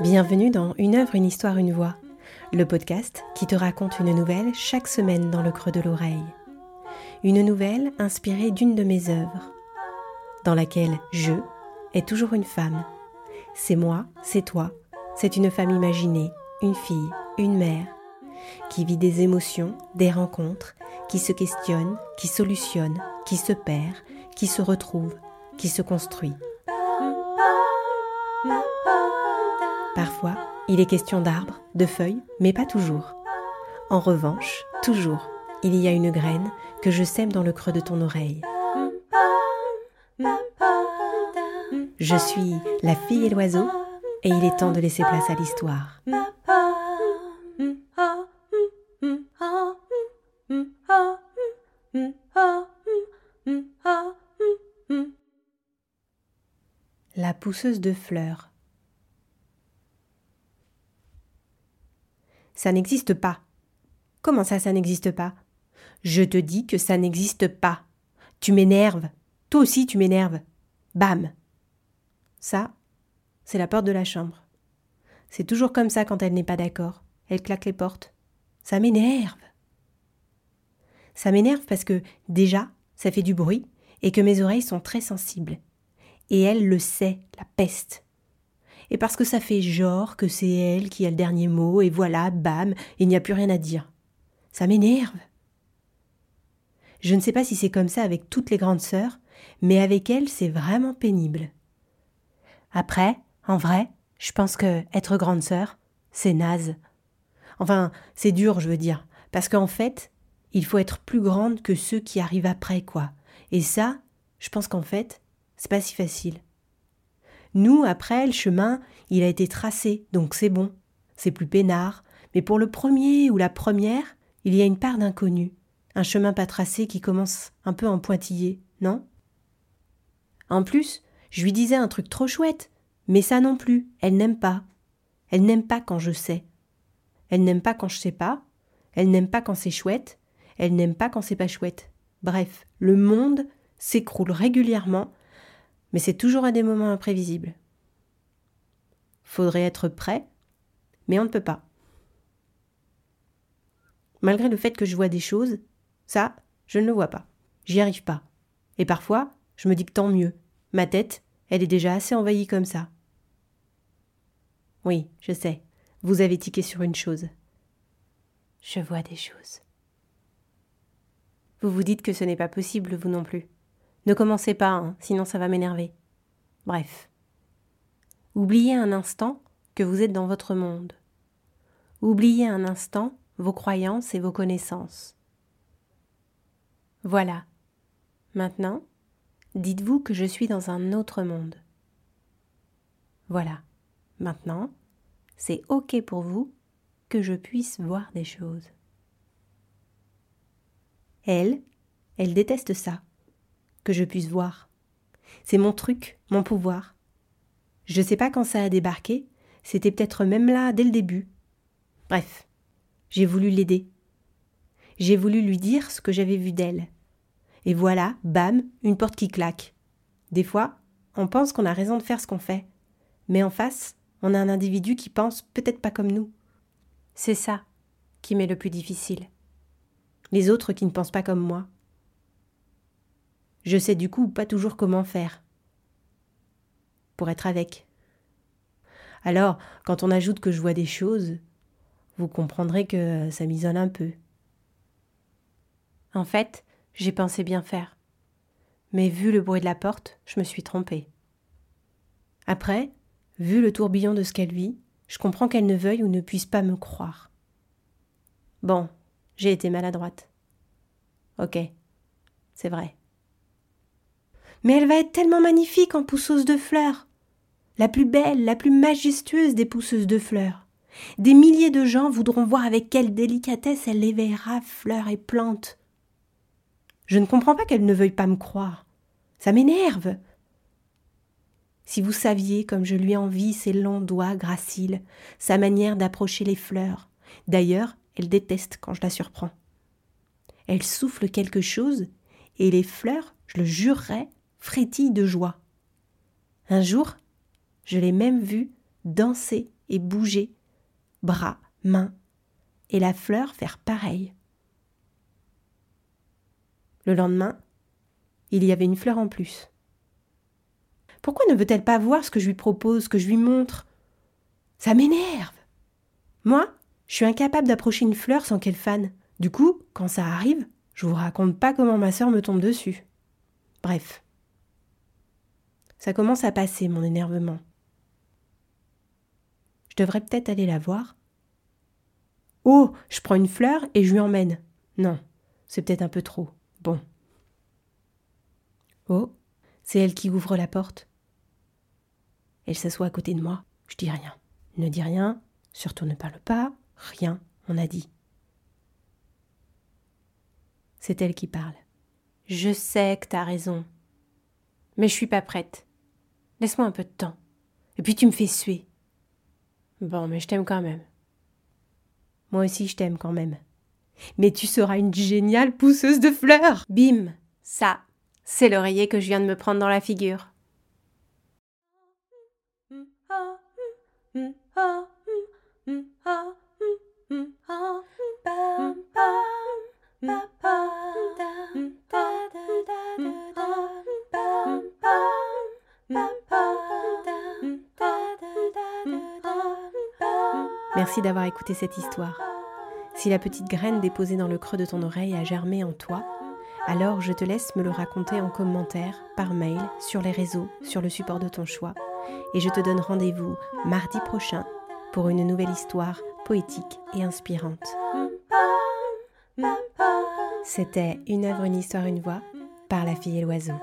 Bienvenue dans Une œuvre, une histoire, une voix, le podcast qui te raconte une nouvelle chaque semaine dans le creux de l'oreille. Une nouvelle inspirée d'une de mes œuvres, dans laquelle je est toujours une femme. C'est moi, c'est toi, c'est une femme imaginée, une fille, une mère, qui vit des émotions, des rencontres, qui se questionne, qui solutionne, qui se perd, qui se retrouve, qui se construit. Parfois, il est question d'arbres, de feuilles, mais pas toujours. En revanche, toujours, il y a une graine que je sème dans le creux de ton oreille. Je suis la fille et l'oiseau, et il est temps de laisser place à l'histoire. La pousseuse de fleurs. Ça n'existe pas. Comment ça, ça n'existe pas? Je te dis que ça n'existe pas. Tu m'énerves. Toi aussi, tu m'énerves. Bam Ça, c'est la porte de la chambre. C'est toujours comme ça quand elle n'est pas d'accord. Elle claque les portes. Ça m'énerve. Ça m'énerve parce que, déjà, ça fait du bruit et que mes oreilles sont très sensibles. Et elle le sait, la peste et parce que ça fait genre que c'est elle qui a le dernier mot, et voilà, bam, il n'y a plus rien à dire. Ça m'énerve. Je ne sais pas si c'est comme ça avec toutes les grandes sœurs, mais avec elle, c'est vraiment pénible. Après, en vrai, je pense que être grande sœur, c'est naze. Enfin, c'est dur, je veux dire, parce qu'en fait, il faut être plus grande que ceux qui arrivent après, quoi. Et ça, je pense qu'en fait, c'est pas si facile. Nous, après, le chemin, il a été tracé, donc c'est bon. C'est plus peinard. Mais pour le premier ou la première, il y a une part d'inconnu. Un chemin pas tracé qui commence un peu en pointillé, non? En plus, je lui disais un truc trop chouette. Mais ça non plus, elle n'aime pas. Elle n'aime pas quand je sais. Elle n'aime pas quand je sais pas. Elle n'aime pas quand c'est chouette. Elle n'aime pas quand c'est pas chouette. Bref, le monde s'écroule régulièrement mais c'est toujours à des moments imprévisibles. Faudrait être prêt, mais on ne peut pas. Malgré le fait que je vois des choses, ça, je ne le vois pas. J'y arrive pas. Et parfois, je me dis que tant mieux. Ma tête, elle est déjà assez envahie comme ça. Oui, je sais, vous avez tiqué sur une chose. Je vois des choses. Vous vous dites que ce n'est pas possible, vous non plus. Ne commencez pas, hein, sinon ça va m'énerver. Bref. Oubliez un instant que vous êtes dans votre monde. Oubliez un instant vos croyances et vos connaissances. Voilà. Maintenant, dites-vous que je suis dans un autre monde. Voilà. Maintenant, c'est OK pour vous que je puisse voir des choses. Elle, elle déteste ça que je puisse voir. C'est mon truc, mon pouvoir. Je sais pas quand ça a débarqué, c'était peut-être même là dès le début. Bref, j'ai voulu l'aider. J'ai voulu lui dire ce que j'avais vu d'elle. Et voilà, bam, une porte qui claque. Des fois, on pense qu'on a raison de faire ce qu'on fait. Mais en face, on a un individu qui pense peut-être pas comme nous. C'est ça qui m'est le plus difficile. Les autres qui ne pensent pas comme moi. Je sais du coup pas toujours comment faire pour être avec. Alors, quand on ajoute que je vois des choses, vous comprendrez que ça m'isole un peu. En fait, j'ai pensé bien faire. Mais vu le bruit de la porte, je me suis trompée. Après, vu le tourbillon de ce qu'elle vit, je comprends qu'elle ne veuille ou ne puisse pas me croire. Bon, j'ai été maladroite. Ok, c'est vrai. Mais elle va être tellement magnifique en pousseuse de fleurs. La plus belle, la plus majestueuse des pousseuses de fleurs. Des milliers de gens voudront voir avec quelle délicatesse elle éveillera fleurs et plantes. Je ne comprends pas qu'elle ne veuille pas me croire. Ça m'énerve. Si vous saviez comme je lui envie ses longs doigts graciles, sa manière d'approcher les fleurs. D'ailleurs, elle déteste quand je la surprends. Elle souffle quelque chose et les fleurs, je le jurerais, frétillent de joie. Un jour, je l'ai même vu danser et bouger, bras, mains, et la fleur faire pareil. Le lendemain, il y avait une fleur en plus. Pourquoi ne veut-elle pas voir ce que je lui propose, ce que je lui montre? Ça m'énerve. Moi, je suis incapable d'approcher une fleur sans qu'elle fane. Du coup, quand ça arrive, je vous raconte pas comment ma sœur me tombe dessus. Bref. Ça commence à passer, mon énervement. Je devrais peut-être aller la voir. Oh, je prends une fleur et je lui emmène. Non, c'est peut-être un peu trop. Bon. Oh, c'est elle qui ouvre la porte. Elle s'assoit à côté de moi. Je dis rien. Ne dis rien, surtout ne parle pas, rien, on a dit. C'est elle qui parle. Je sais que t'as raison. Mais je suis pas prête. Laisse-moi un peu de temps. Et puis tu me fais suer. Bon, mais je t'aime quand même. Moi aussi, je t'aime quand même. Mais tu seras une géniale pousseuse de fleurs. Bim. Ça, c'est l'oreiller que je viens de me prendre dans la figure. Merci d'avoir écouté cette histoire. Si la petite graine déposée dans le creux de ton oreille a germé en toi, alors je te laisse me le raconter en commentaire, par mail, sur les réseaux, sur le support de ton choix. Et je te donne rendez-vous mardi prochain pour une nouvelle histoire poétique et inspirante. C'était Une œuvre, une histoire, une voix par la fille et l'oiseau.